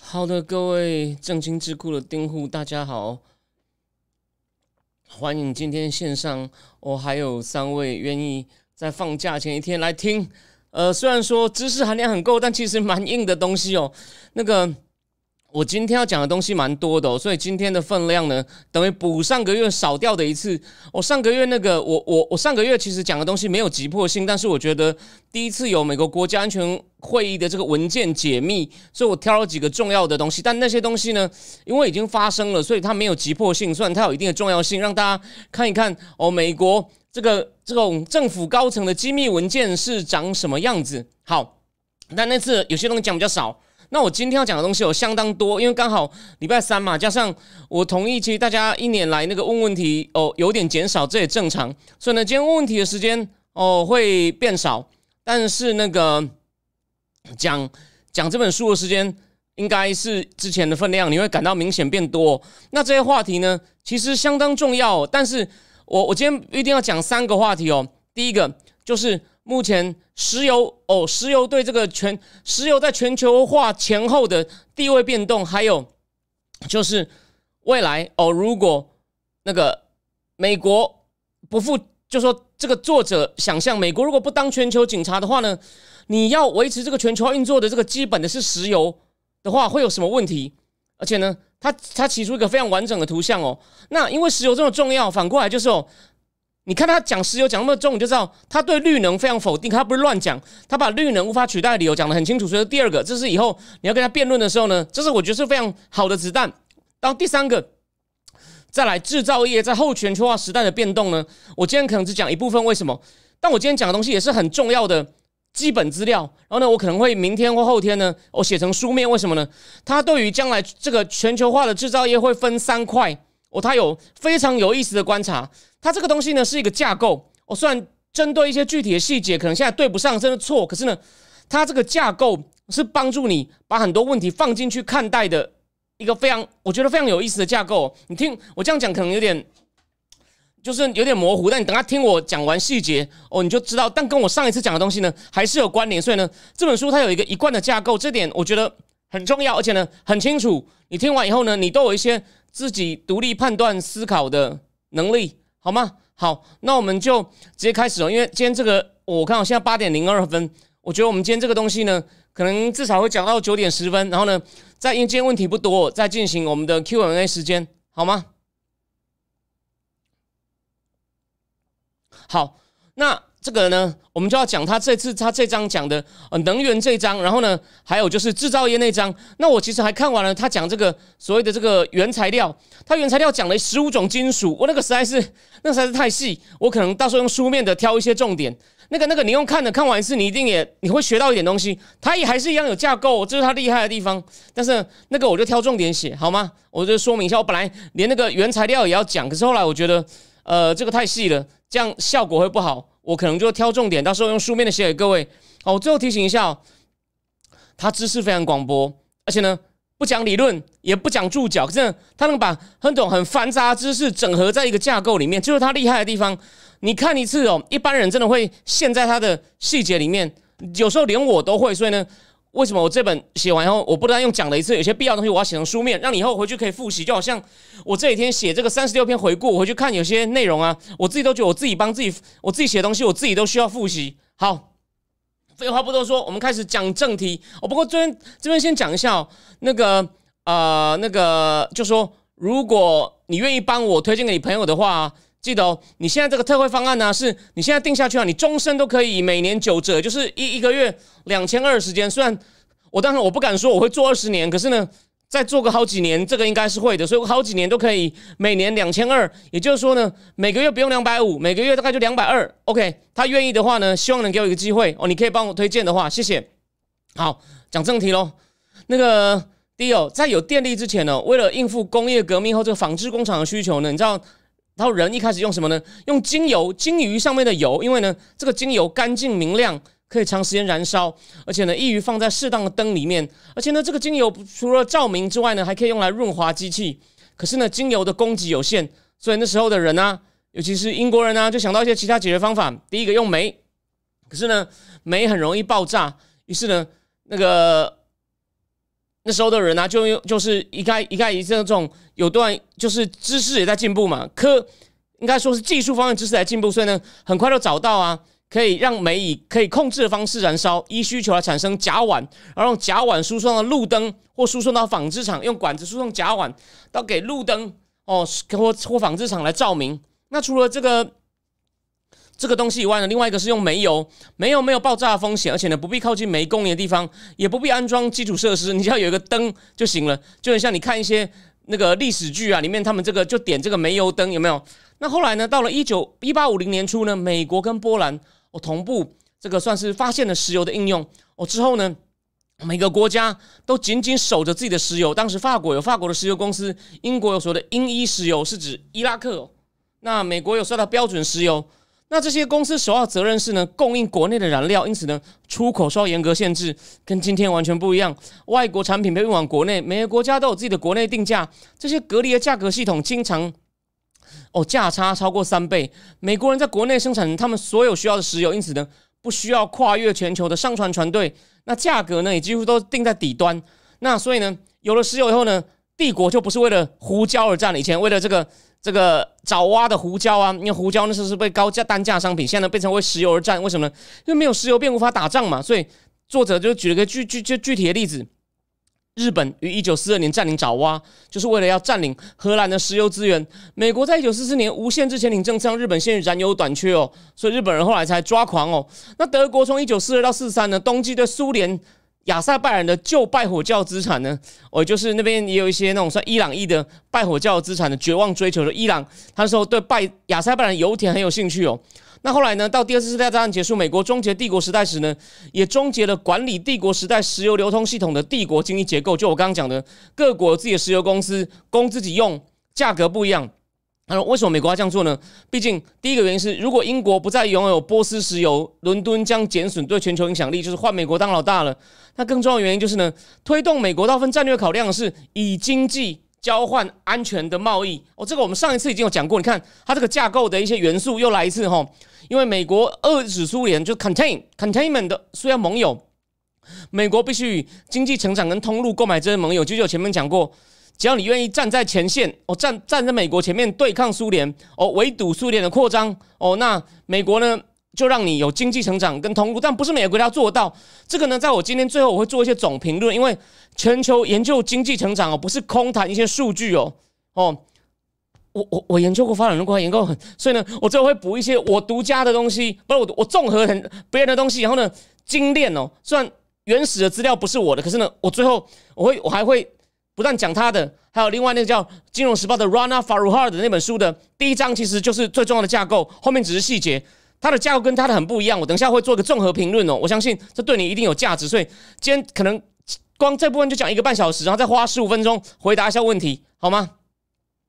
好的，各位正经智库的丁户，大家好，欢迎今天线上，我还有三位愿意在放假前一天来听。呃，虽然说知识含量很够，但其实蛮硬的东西哦。那个。我今天要讲的东西蛮多的哦，所以今天的分量呢，等于补上个月少掉的一次。我上个月那个，我我我上个月其实讲的东西没有急迫性，但是我觉得第一次有美国国家安全会议的这个文件解密，所以我挑了几个重要的东西。但那些东西呢，因为已经发生了，所以它没有急迫性，虽然它有一定的重要性，让大家看一看哦，美国这个这种政府高层的机密文件是长什么样子。好，但那次有些东西讲比较少。那我今天要讲的东西有相当多，因为刚好礼拜三嘛，加上我同意，其实大家一年来那个问问题哦有点减少，这也正常。所以呢，今天问问题的时间哦会变少，但是那个讲讲这本书的时间应该是之前的分量，你会感到明显变多。那这些话题呢，其实相当重要，但是我我今天一定要讲三个话题哦。第一个就是。目前石油哦，石油对这个全石油在全球化前后的地位变动，还有就是未来哦，如果那个美国不负，就说这个作者想象美国如果不当全球警察的话呢，你要维持这个全球化运作的这个基本的是石油的话，会有什么问题？而且呢，他他提出一个非常完整的图像哦，那因为石油这么重要，反过来就是哦。你看他讲石油讲那么重，你就知道他对绿能非常否定。他不是乱讲，他把绿能无法取代的理由讲得很清楚。所以第二个，这是以后你要跟他辩论的时候呢，这是我觉得是非常好的子弹。到第三个，再来制造业在后全球化时代的变动呢，我今天可能只讲一部分。为什么？但我今天讲的东西也是很重要的基本资料。然后呢，我可能会明天或后天呢，我写成书面。为什么呢？它对于将来这个全球化的制造业会分三块。哦，它有非常有意思的观察。它这个东西呢是一个架构。我虽然针对一些具体的细节，可能现在对不上，真的错。可是呢，它这个架构是帮助你把很多问题放进去看待的一个非常，我觉得非常有意思的架构。你听我这样讲，可能有点就是有点模糊。但你等下听我讲完细节哦，你就知道。但跟我上一次讲的东西呢，还是有关联。所以呢，这本书它有一个一贯的架构，这点我觉得很重要，而且呢很清楚。你听完以后呢，你都有一些。自己独立判断思考的能力，好吗？好，那我们就直接开始了。因为今天这个，我看我现在八点零二分，我觉得我们今天这个东西呢，可能至少会讲到九点十分。然后呢，再因为今天问题不多，再进行我们的 Q&A 时间，好吗？好，那。这个呢，我们就要讲他这次他这章讲的呃能源这章，然后呢，还有就是制造业那章。那我其实还看完了他讲这个所谓的这个原材料，他原材料讲了十五种金属，我那个实在是那实在是太细，我可能到时候用书面的挑一些重点。那个那个你用看的看完一次，你一定也你会学到一点东西。他也还是一样有架构，这是他厉害的地方。但是那个我就挑重点写好吗？我就说明一下，我本来连那个原材料也要讲，可是后来我觉得呃这个太细了，这样效果会不好。我可能就挑重点，到时候用书面的写给各位。好，我最后提醒一下哦，他知识非常广博，而且呢不讲理论，也不讲注脚，可是他能把很多很繁杂知识整合在一个架构里面，就是他厉害的地方。你看一次哦，一般人真的会陷在他的细节里面，有时候连我都会，所以呢。为什么我这本写完以后，我不但用讲了一次，有些必要东西我要写成书面，让你以后回去可以复习。就好像我这几天写这个三十六篇回顾，我回去看有些内容啊，我自己都觉得我自己帮自己，我自己写东西，我自己都需要复习。好，废话不多说，我们开始讲正题。哦，不过这边这边先讲一下哦，那个呃那个就说，如果你愿意帮我推荐给你朋友的话。记得哦，你现在这个特惠方案呢，是你现在定下去啊，你终身都可以每年九折，就是一一个月两千二时间。虽然我当然我不敢说我会做二十年，可是呢，再做个好几年，这个应该是会的。所以我好几年都可以每年两千二，也就是说呢，每个月不用两百五，每个月大概就两百二。OK，他愿意的话呢，希望能给我一个机会哦，你可以帮我推荐的话，谢谢。好，讲正题喽。那个第二，在有电力之前呢，为了应付工业革命后这个纺织工厂的需求呢，你知道，然后人一开始用什么呢？用精油，鲸鱼上面的油，因为呢，这个精油干净明亮，可以长时间燃烧，而且呢，易于放在适当的灯里面，而且呢，这个精油除了照明之外呢，还可以用来润滑机器。可是呢，精油的供给有限，所以那时候的人呢，尤其是英国人呢，就想到一些其他解决方法。第一个用煤，可是呢，煤很容易爆炸，于是呢，那个。那时候的人呢，就用就是一概一概以这种有段就是知识也在进步嘛，科应该说是技术方面知识在进步，所以呢，很快就找到啊，可以让煤以可以控制的方式燃烧，依需求来产生甲烷，然后用甲烷输送到路灯或输送到纺织厂，用管子输送甲烷到给路灯哦或或纺织厂来照明。那除了这个。这个东西以外呢，另外一个是用煤油，煤油没有爆炸的风险，而且呢不必靠近煤工业的地方，也不必安装基础设施，你只要有一个灯就行了，就很像你看一些那个历史剧啊，里面他们这个就点这个煤油灯有没有？那后来呢，到了一九一八五零年初呢，美国跟波兰哦同步这个算是发现了石油的应用哦之后呢，每个国家都紧紧守着自己的石油，当时法国有法国的石油公司，英国有所谓的英伊石油是指伊拉克，那美国有说到标准石油。那这些公司首要责任是呢，供应国内的燃料，因此呢，出口受到严格限制，跟今天完全不一样。外国产品被运往国内，每个国家都有自己的国内定价，这些隔离的价格系统经常哦价差超过三倍。美国人在国内生产他们所有需要的石油，因此呢，不需要跨越全球的上船船队。那价格呢，也几乎都定在底端。那所以呢，有了石油以后呢，帝国就不是为了胡椒而战了，以前为了这个。这个爪哇的胡椒啊，因为胡椒那时候是被高价单价商品，现在呢变成为石油而战，为什么呢？因为没有石油便无法打仗嘛。所以作者就举了个具具具具体的例子：日本于一九四二年占领爪哇，就是为了要占领荷兰的石油资源。美国在一九四四年无限制潜艇政策让日本陷入燃油短缺哦，所以日本人后来才抓狂哦。那德国从一九四二到四三呢，冬季对苏联。亚塞拜然的旧拜火教资产呢？哦，就是那边也有一些那种算伊朗裔的拜火教资产的绝望追求的伊朗，他说对拜亚塞拜然油田很有兴趣哦。那后来呢？到第二次世界大战结束，美国终结帝国时代时呢，也终结了管理帝国时代石油流通系统的帝国经济结构。就我刚刚讲的，各国自己的石油公司供自己用，价格不一样。那为什么美国要这样做呢？毕竟第一个原因是，如果英国不再拥有波斯石油，伦敦将减损对全球影响力，就是换美国当老大了。那更重要的原因就是呢，推动美国大部分战略考量的是以经济交换安全的贸易。哦，这个我们上一次已经有讲过。你看它这个架构的一些元素又来一次哈，因为美国遏制苏联就 contain containment 的虽然盟友，美国必须经济成长跟通路购买这些盟友。就我前面讲过。只要你愿意站在前线，哦，站站在美国前面对抗苏联，哦，围堵苏联的扩张，哦，那美国呢就让你有经济成长跟通路，但不是每个国家做到。这个呢，在我今天最后我会做一些总评论，因为全球研究经济成长哦，不是空谈一些数据哦，哦，我我我研究过发展中国家，研究很，所以呢，我最后会补一些我独家的东西，不是我我综合很别人的东西，然后呢精炼哦，虽然原始的资料不是我的，可是呢，我最后我会我还会。不但讲他的，还有另外那个叫《金融时报》的 Rana Faruhar 的那本书的第一章，其实就是最重要的架构，后面只是细节。它的架构跟他的很不一样。我等一下会做一个综合评论哦，我相信这对你一定有价值。所以今天可能光这部分就讲一个半小时，然后再花十五分钟回答一下问题，好吗？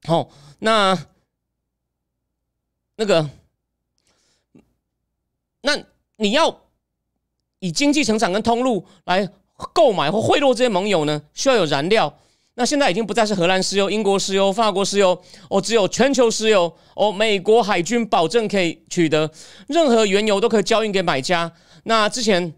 好，那那个，那你要以经济成长跟通路来购买或贿赂这些盟友呢，需要有燃料。那现在已经不再是荷兰石油、英国石油、法国石油，哦，只有全球石油，哦，美国海军保证可以取得任何原油都可以交易给买家。那之前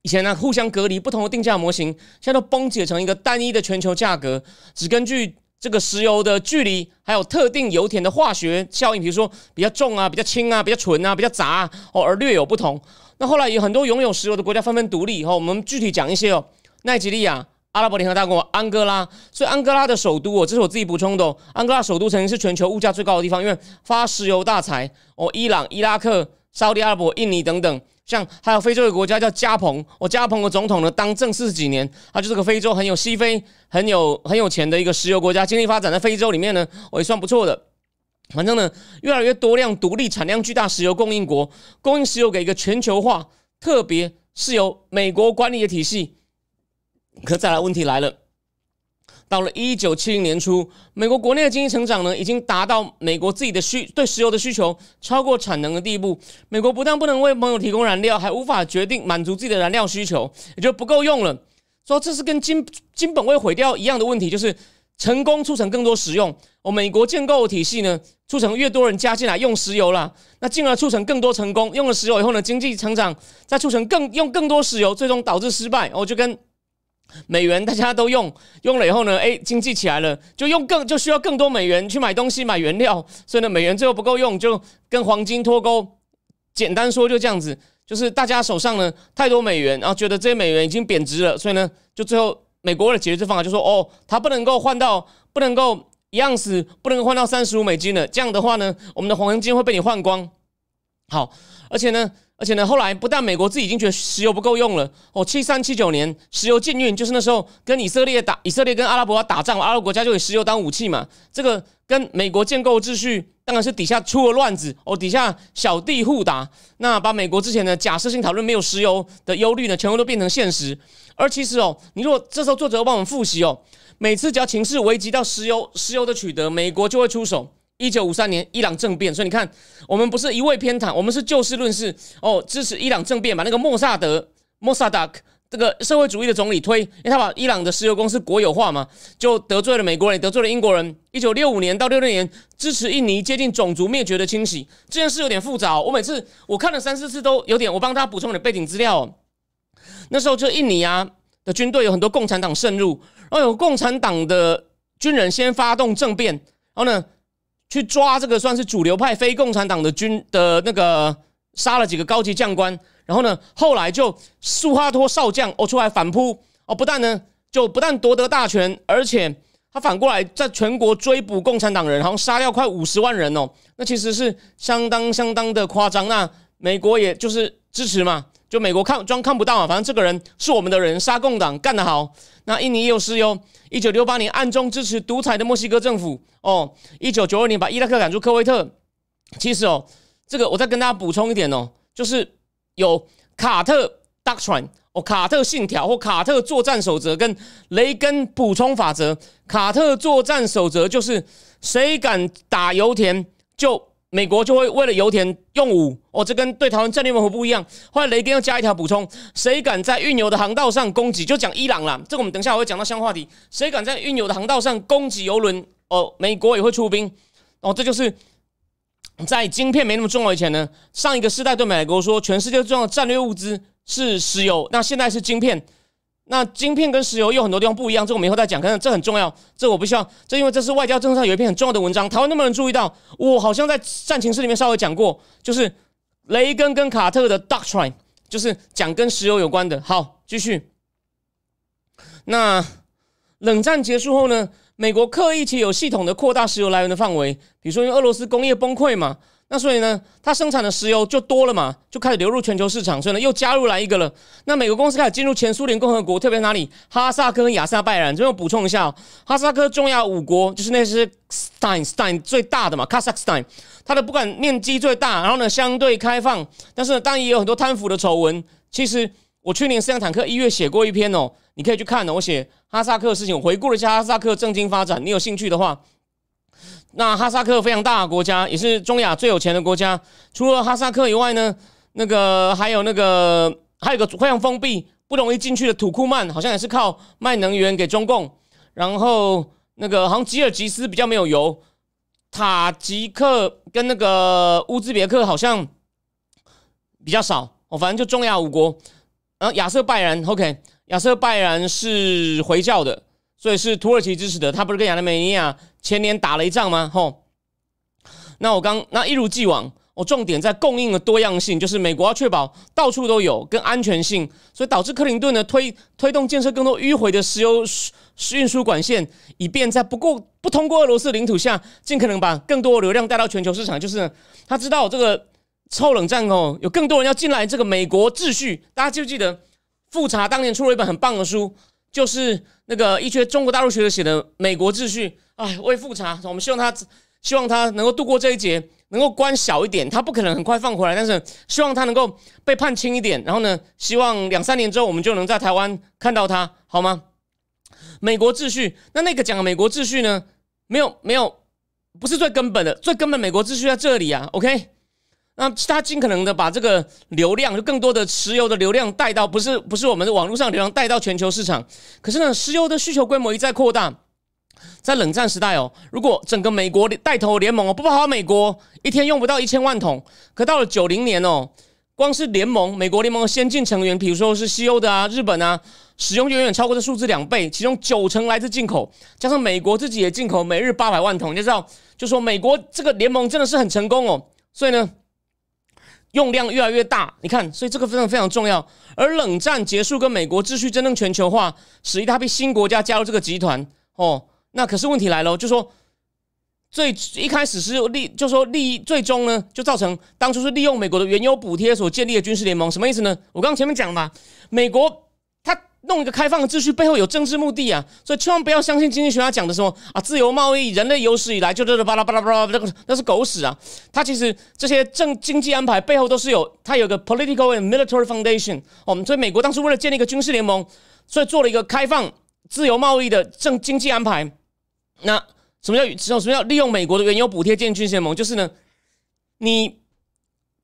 以前呢，互相隔离不同的定价模型，现在都崩解成一个单一的全球价格，只根据这个石油的距离，还有特定油田的化学效应，比如说比较重啊、比较轻啊、比较纯啊、比较杂哦，而略有不同。那后来有很多拥有石油的国家纷纷独立，哈，我们具体讲一些哦，奈及利亚。阿拉伯联合大公国安哥拉，所以安哥拉的首都哦，这是我自己补充的。哦安哥拉首都曾经是全球物价最高的地方，因为发石油大财哦。伊朗、伊拉克、沙特阿拉伯、印尼等等，像还有非洲的国家叫加蓬，我加蓬的总统呢当政四十几年，他就是个非洲很有西非很有很有钱的一个石油国家，经济发展在非洲里面呢，我也算不错的。反正呢，越来越多量独立产量巨大石油供应国，供应石油给一个全球化，特别是由美国管理的体系。可再来问题来了，到了一九七零年初，美国国内的经济成长呢，已经达到美国自己的需对石油的需求超过产能的地步。美国不但不能为盟友提供燃料，还无法决定满足自己的燃料需求，也就不够用了。说这是跟金金本位毁掉一样的问题，就是成功促成更多使用。哦，美国建构体系呢，促成越多人加进来用石油了，那进而促成更多成功。用了石油以后呢，经济成长再促成更用更多石油，最终导致失败。哦，就跟。美元大家都用用了以后呢，哎，经济起来了，就用更就需要更多美元去买东西买原料，所以呢，美元最后不够用，就跟黄金脱钩。简单说就这样子，就是大家手上呢太多美元，然后觉得这些美元已经贬值了，所以呢，就最后美国的解决方法就说，哦，它不能够换到不能够一样子，不能够换到三十五美金了。这样的话呢，我们的黄金会被你换光。好，而且呢。而且呢，后来不但美国自己已经觉得石油不够用了哦，七三七九年石油禁运，就是那时候跟以色列打，以色列跟阿拉伯打仗，阿拉伯国家就以石油当武器嘛。这个跟美国建构秩序当然是底下出了乱子哦，底下小弟互打，那把美国之前的假设性讨论没有石油的忧虑呢，全部都变成现实。而其实哦，你如果这时候作者帮我们复习哦，每次只要情势危及到石油石油的取得，美国就会出手。一九五三年伊朗政变，所以你看，我们不是一味偏袒，我们是就事论事哦，支持伊朗政变，把那个莫萨德莫萨达克这个社会主义的总理推，因为他把伊朗的石油公司国有化嘛，就得罪了美国人，得罪了英国人。一九六五年到六六年，支持印尼接近种族灭绝的清洗，这件事有点复杂。我每次我看了三四次都有点，我帮他补充点背景资料。那时候就印尼啊的军队有很多共产党渗入，然后有共产党的军人先发动政变，然后呢？去抓这个算是主流派非共产党的军的那个杀了几个高级将官，然后呢，后来就苏哈托少将哦出来反扑哦，不但呢就不但夺得大权，而且他反过来在全国追捕共产党人，然后杀掉快五十万人哦，那其实是相当相当的夸张。那美国也就是支持嘛，就美国看装看不到嘛，反正这个人是我们的人，杀共党干得好。那印尼也有石油。一九六八年暗中支持独裁的墨西哥政府哦，一九九二年把伊拉克赶出科威特。其实哦，这个我再跟大家补充一点哦，就是有卡特 doctrine 哦，卡特信条或卡特作战守则跟雷根补充法则。卡特作战守则就是谁敢打油田就。美国就会为了油田用武哦，这跟对台湾战略模糊不一样。后来雷根又加一条补充：谁敢在运油的航道上攻击，就讲伊朗了。这个我们等下会讲到相话题。谁敢在运油的航道上攻击油轮，哦，美国也会出兵。哦，这就是在晶片没那么重要以前呢，上一个世代对美国说，全世界重要的战略物资是石油，那现在是晶片。那晶片跟石油有很多地方不一样，这我们以后再讲。可是这很重要，这我不需要。这因为这是外交政策上有一篇很重要。的文章。台湾能不能注意到？我好像在战情室里面稍微讲过，就是雷根跟卡特的 doctrine，就是讲跟石油有关的。好，继续。那冷战结束后呢？美国刻意且有系统的扩大石油来源的范围，比如说因为俄罗斯工业崩溃嘛。那所以呢，它生产的石油就多了嘛，就开始流入全球市场，所以呢又加入来一个了。那美国公司开始进入前苏联共和国，特别哪里？哈萨克跟亚塞拜然。这边补充一下，哈萨克中亚五国就是那是 Stein Stein 最大的嘛，Kazakhstan，它的不管面积最大，然后呢相对开放，但是呢当然也有很多贪腐的丑闻。其实我去年四辆坦克一月写过一篇哦，你可以去看哦，我写哈萨克的事情，我回顾了一下哈萨克政经发展，你有兴趣的话。那哈萨克非常大的国家，也是中亚最有钱的国家。除了哈萨克以外呢，那个还有那个还有个非常封闭、不容易进去的土库曼，好像也是靠卖能源给中共。然后那个好像吉尔吉斯比较没有油，塔吉克跟那个乌兹别克好像比较少。哦，反正就中亚五国。然后亚瑟拜然，OK，亚瑟拜然是回教的。所以是土耳其支持的，他不是跟亚美尼亚前年打了一仗吗？吼，那我刚那一如既往，我重点在供应的多样性，就是美国要确保到处都有跟安全性，所以导致克林顿呢推推动建设更多迂回的石油运输管线，以便在不过不通过俄罗斯领土下，尽可能把更多流量带到全球市场。就是他知道这个臭冷战哦，有更多人要进来，这个美国秩序，大家记不记得？复查当年出了一本很棒的书。就是那个一些中国大陆学者写的《美国秩序》，哎，未复查，我们希望他希望他能够度过这一劫，能够关小一点，他不可能很快放回来，但是希望他能够被判轻一点，然后呢，希望两三年之后我们就能在台湾看到他，好吗？美国秩序。那那个讲美国秩序呢？没有没有，不是最根本的，最根本美国秩序在这里啊。OK，那他尽可能的把这个流量，就更多的石油的流量带到，不是不是我们的网络上流量带到全球市场。可是呢，石油的需求规模一再扩大。在冷战时代哦，如果整个美国带头联盟哦不跑美国，一天用不到一千万桶。可到了九零年哦，光是联盟美国联盟的先进成员，比如说是西欧的啊、日本啊，使用就远远超过这数字两倍，其中九成来自进口，加上美国自己也进口每日八百万桶，你就知道，就说美国这个联盟真的是很成功哦。所以呢，用量越来越大，你看，所以这个非常非常重要。而冷战结束跟美国秩序真正全球化，使一大批新国家加入这个集团哦。那可是问题来了，就说最一开始是利，就说利益最终呢，就造成当初是利用美国的原油补贴所建立的军事联盟，什么意思呢？我刚刚前面讲嘛，美国弄一个开放的秩序，背后有政治目的啊，所以千万不要相信经济学家讲的什么啊，自由贸易，人类有史以来就这巴拉巴拉巴拉，那个那是狗屎啊！他其实这些政经济安排背后都是有，他有个 political and military foundation。我们所以美国当时为了建立一个军事联盟，所以做了一个开放自由贸易的政经济安排。那什么叫什么什么叫利用美国的原油补贴建军事联盟？就是呢，你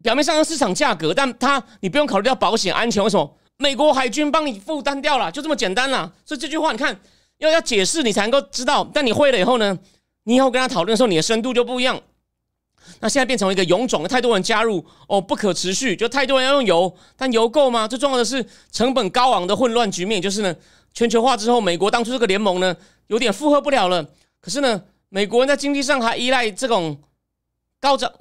表面上的市场价格，但它你不用考虑到保险安全，为什么？美国海军帮你负担掉了，就这么简单啦。所以这句话你看要要解释，你才能够知道。但你会了以后呢，你以后跟他讨论的时候，你的深度就不一样。那现在变成一个臃肿，太多人加入哦，不可持续，就太多人要用油，但油够吗？最重要的是成本高昂的混乱局面，就是呢，全球化之后，美国当初这个联盟呢，有点负荷不了了。可是呢，美国人在经济上还依赖这种高涨，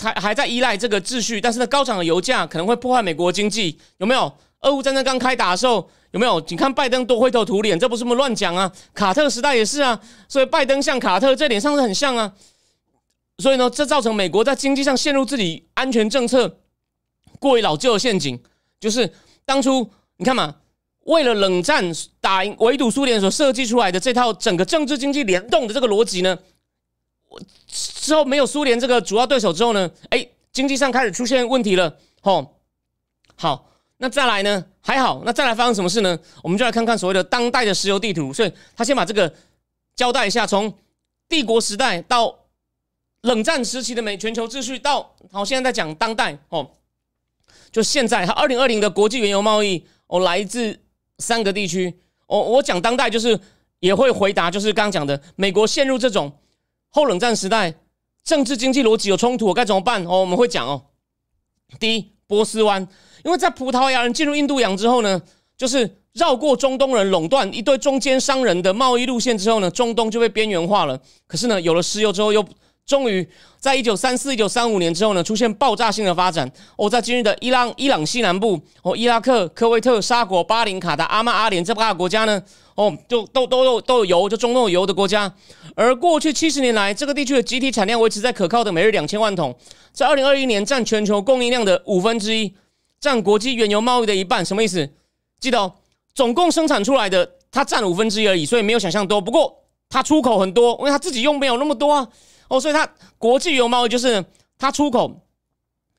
还还在依赖这个秩序。但是呢，高涨的油价可能会破坏美国经济，有没有？俄乌战争刚开打的时候，有没有？你看拜登多灰头土脸，这不是么乱讲啊？卡特时代也是啊，所以拜登像卡特，这点上是很像啊。所以呢，这造成美国在经济上陷入自己安全政策过于老旧的陷阱，就是当初你看嘛。为了冷战打赢围堵苏联所设计出来的这套整个政治经济联动的这个逻辑呢，之后没有苏联这个主要对手之后呢，哎，经济上开始出现问题了。吼，好，那再来呢？还好，那再来发生什么事呢？我们就来看看所谓的当代的石油地图。所以他先把这个交代一下，从帝国时代到冷战时期的美全球秩序，到好现在在讲当代。哦，就现在，他二零二零的国际原油贸易，哦，来自。三个地区，我我讲当代就是也会回答，就是刚刚讲的，美国陷入这种后冷战时代，政治经济逻辑有冲突，我该怎么办？哦，我们会讲哦。第一，波斯湾，因为在葡萄牙人进入印度洋之后呢，就是绕过中东人垄断一堆中间商人的贸易路线之后呢，中东就被边缘化了。可是呢，有了石油之后又。终于，在一九三四、一九三五年之后呢，出现爆炸性的发展。哦，在今日的伊朗、伊朗西南部，哦，伊拉克、科威特、沙国、巴林、卡达、阿曼、阿联这八个国家呢，哦，就都都有都有油，就中东有油的国家。而过去七十年来，这个地区的集体产量维持在可靠的每日两千万桶，在二零二一年占全球供应量的五分之一，占国际原油贸易的一半。什么意思？记得哦，总共生产出来的它占五分之一而已，所以没有想象多。不过它出口很多，因为它自己用没有那么多啊。哦，所以它国际油贸易就是它出口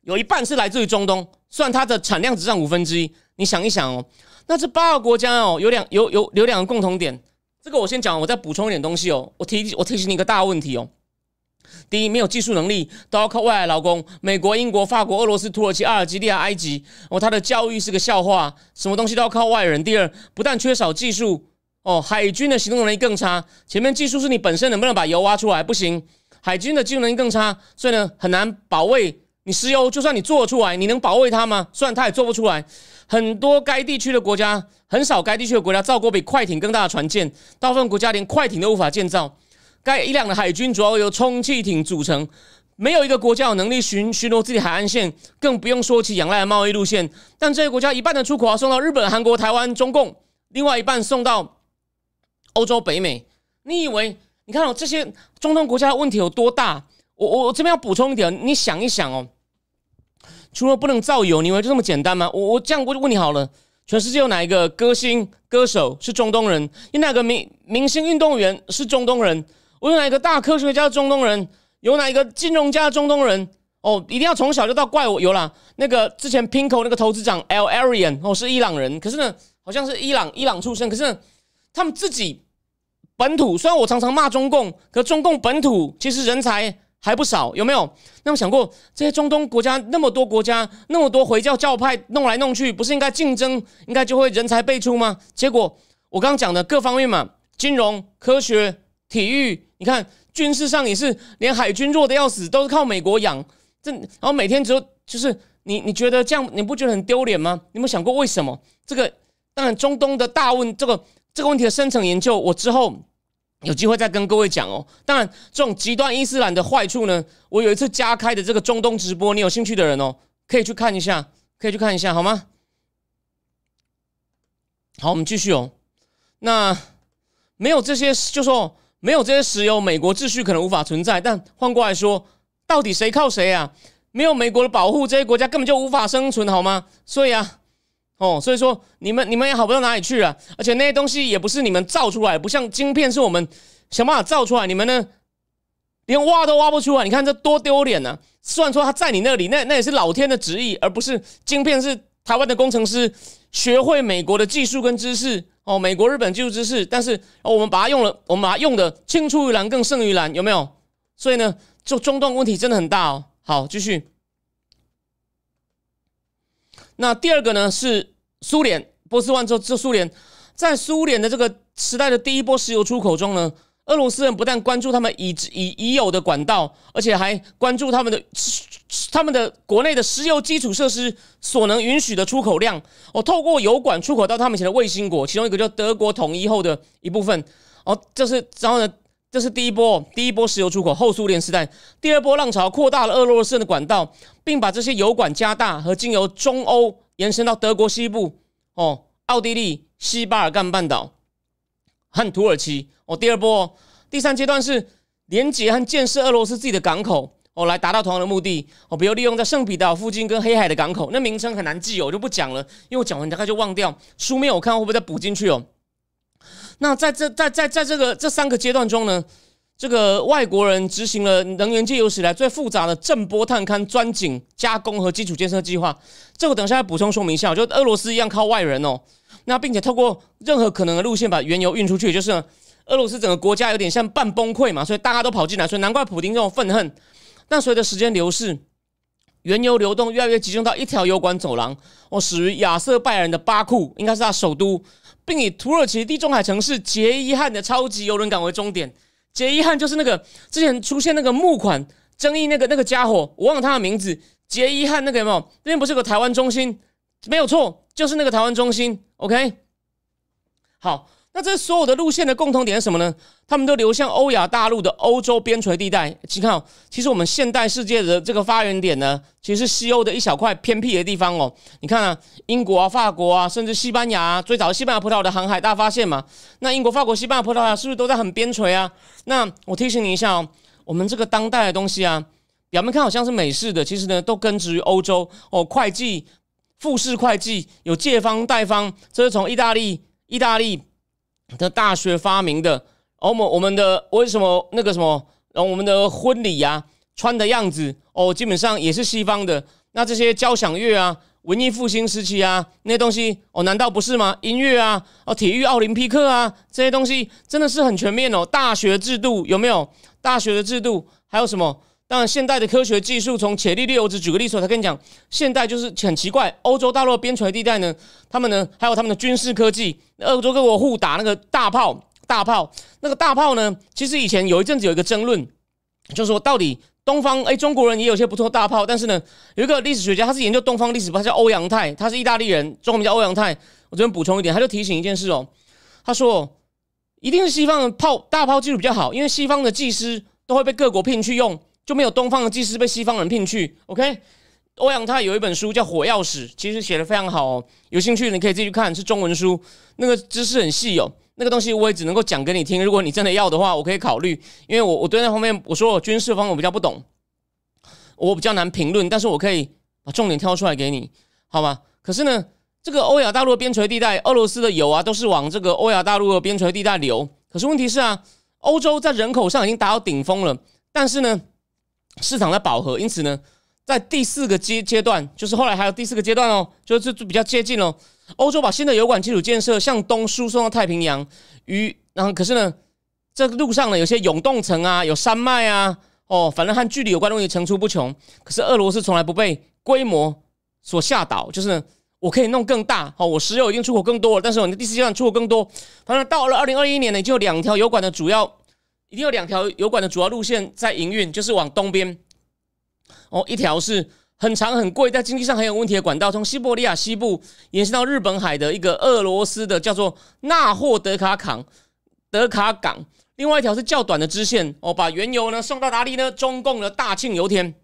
有一半是来自于中东，虽然它的产量只占五分之一。你想一想哦，那这八个国家哦，有两有有有两个共同点。这个我先讲，我再补充一点东西哦。我提我提醒你一个大问题哦。第一，没有技术能力都要靠外来劳工，美国、英国、法国、俄罗斯、土耳其、阿尔及利亚、埃及哦，他的教育是个笑话，什么东西都要靠外人。第二，不但缺少技术哦，海军的行动能力更差。前面技术是你本身能不能把油挖出来，不行。海军的技术能力更差，所以呢很难保卫你石油。就算你做出来，你能保卫它吗？虽然它也做不出来。很多该地区的国家，很少该地区的国家造过比快艇更大的船舰，大部分国家连快艇都无法建造。该一辆的海军主要由充气艇组成，没有一个国家有能力巡巡逻自己海岸线，更不用说起仰赖的贸易路线。但这些国家一半的出口要送到日本、韩国、台湾、中共，另外一半送到欧洲、北美。你以为？你看哦，这些中东国家的问题有多大？我我我这边要补充一点，你想一想哦，除了不能造油，你以为就这么简单吗？我我这样我就问你好了，全世界有哪一个歌星歌手是中东人？有哪个明明星运动员是中东人？我有哪一个大科学家中东人？有哪一个金融家中东人？哦，一定要从小就到怪我有啦。那个之前 Pinko 那个投资长 Larian 哦是伊朗人，可是呢好像是伊朗伊朗出生，可是。他们自己本土，虽然我常常骂中共，可中共本土其实人才还不少，有没有？那么想过这些中东国家那么多国家，那么多回教教派弄来弄去，不是应该竞争，应该就会人才辈出吗？结果我刚刚讲的各方面嘛，金融、科学、体育，你看军事上也是，连海军弱的要死，都是靠美国养。这然后每天只有就是你你觉得这样你不觉得很丢脸吗？你有没有想过为什么？这个当然中东的大问这个这个问题的深层研究，我之后有机会再跟各位讲哦。当然这种极端伊斯兰的坏处呢，我有一次加开的这个中东直播，你有兴趣的人哦，可以去看一下，可以去看一下好吗？好，我们继续哦。那没有这些，就说没有这些石油，美国秩序可能无法存在。但换过来说。到底谁靠谁啊？没有美国的保护，这些国家根本就无法生存，好吗？所以啊，哦，所以说你们你们也好不到哪里去啊。而且那些东西也不是你们造出来，不像晶片是我们想办法造出来，你们呢连挖都挖不出来。你看这多丢脸呢！虽然说他在你那里，那那也是老天的旨意，而不是晶片是台湾的工程师学会美国的技术跟知识哦，美国日本技术知识，但是哦我们把它用了，我们把它用的青出于蓝更胜于蓝，有没有？所以呢？就中断问题真的很大哦。好，继续。那第二个呢是苏联，波斯湾之后，这苏联在苏联的这个时代的第一波石油出口中呢，俄罗斯人不但关注他们已已已有的管道，而且还关注他们的他们的国内的石油基础设施所能允许的出口量。哦，透过油管出口到他们以前的卫星国，其中一个叫德国统一后的一部分。哦，这是然后呢？这是第一波，第一波石油出口后苏联时代，第二波浪潮扩大了俄罗斯的管道，并把这些油管加大和经由中欧延伸到德国西部、哦，奥地利、西巴尔干半岛和土耳其。哦，第二波，第三阶段是连接和建设俄罗斯自己的港口，哦，来达到同样的目的。哦，比如利用在圣彼得堡附近跟黑海的港口，那名称很难记哦，我就不讲了，因为我讲完大概就忘掉。书面我看会不会再补进去哦？那在这在在在这个这三个阶段中呢，这个外国人执行了能源界有史以来最复杂的震波探勘、钻井、加工和基础建设计划。这个等下要补充说明一下，就俄罗斯一样靠外人哦。那并且透过任何可能的路线把原油运出去，就是俄罗斯整个国家有点像半崩溃嘛，所以大家都跑进来，所以难怪普京这种愤恨。但随着时间流逝，原油流动越来越集中到一条油管走廊，哦，始于亚瑟拜人的巴库，应该是他首都。并以土耳其地中海城市杰伊汉的超级游轮港为终点。杰伊汉就是那个之前出现那个募款争议那个那个家伙，我忘了他的名字。杰伊汉那个有没有？那边不是有个台湾中心？没有错，就是那个台湾中心。OK，好。那这所有的路线的共同点是什么呢？他们都流向欧亚大陆的欧洲边陲地带。请看哦，其实我们现代世界的这个发源点呢，其实是西欧的一小块偏僻的地方哦。你看啊，英国啊、法国啊，甚至西班牙，最早西班牙、葡萄牙的航海大发现嘛。那英国、法国、西班牙、葡萄牙是不是都在很边陲啊？那我提醒你一下哦，我们这个当代的东西啊，表面看好像是美式的，其实呢都根植于欧洲哦。会计、复式会计有借方贷方，这是从意大利、意大利。的大学发明的，哦，我们我们的为什么那个什么，然后我们的婚礼呀，穿的样子哦，基本上也是西方的。那这些交响乐啊，文艺复兴时期啊，那些东西哦，难道不是吗？音乐啊，哦，体育奥林匹克啊，这些东西真的是很全面哦。大学制度有没有？大学的制度还有什么？当然，现代的科学技术，从伽利略，我只举个例子，我才跟你讲，现代就是很奇怪，欧洲大陆边陲地带呢，他们呢，还有他们的军事科技，欧洲各国互打那个大炮，大炮，那个大炮呢，其实以前有一阵子有一个争论，就是说到底东方，哎，中国人也有些不错大炮，但是呢，有一个历史学家，他是研究东方历史，他叫欧阳泰，他是意大利人，中文名叫欧阳泰。我这边补充一点，他就提醒一件事哦，他说，一定是西方的炮大炮技术比较好，因为西方的技师都会被各国聘去用。就没有东方的技师被西方人聘去，OK？欧阳泰有一本书叫《火药史》，其实写的非常好哦。有兴趣你可以自己看，是中文书，那个知识很细哦。那个东西我也只能够讲给你听。如果你真的要的话，我可以考虑，因为我我对那方面我说我军事方我比较不懂，我比较难评论，但是我可以把重点挑出来给你，好吗？可是呢，这个欧亚大陆的边陲地带，俄罗斯的油啊都是往这个欧亚大陆的边陲地带流。可是问题是啊，欧洲在人口上已经达到顶峰了，但是呢？市场在饱和，因此呢，在第四个阶阶段，就是后来还有第四个阶段哦，就是比较接近哦。欧洲把新的油管基础建设向东输送到太平洋，与然后可是呢，这个路上呢有些永冻层啊，有山脉啊，哦，反正和距离有关的问题层出不穷。可是俄罗斯从来不被规模所吓倒，就是我可以弄更大，哦，我石油已经出口更多了，但是我的第四阶段出口更多。反正到了二零二一年呢，已经有两条油管的主要，一定有两条油管的主要路线在营运，就是往东边，哦，一条是。很长很贵，在经济上很有问题的管道，从西伯利亚西部延伸到日本海的一个俄罗斯的叫做纳霍德卡港，德卡港。另外一条是较短的支线，哦，把原油呢送到哪里呢？中共的大庆油田。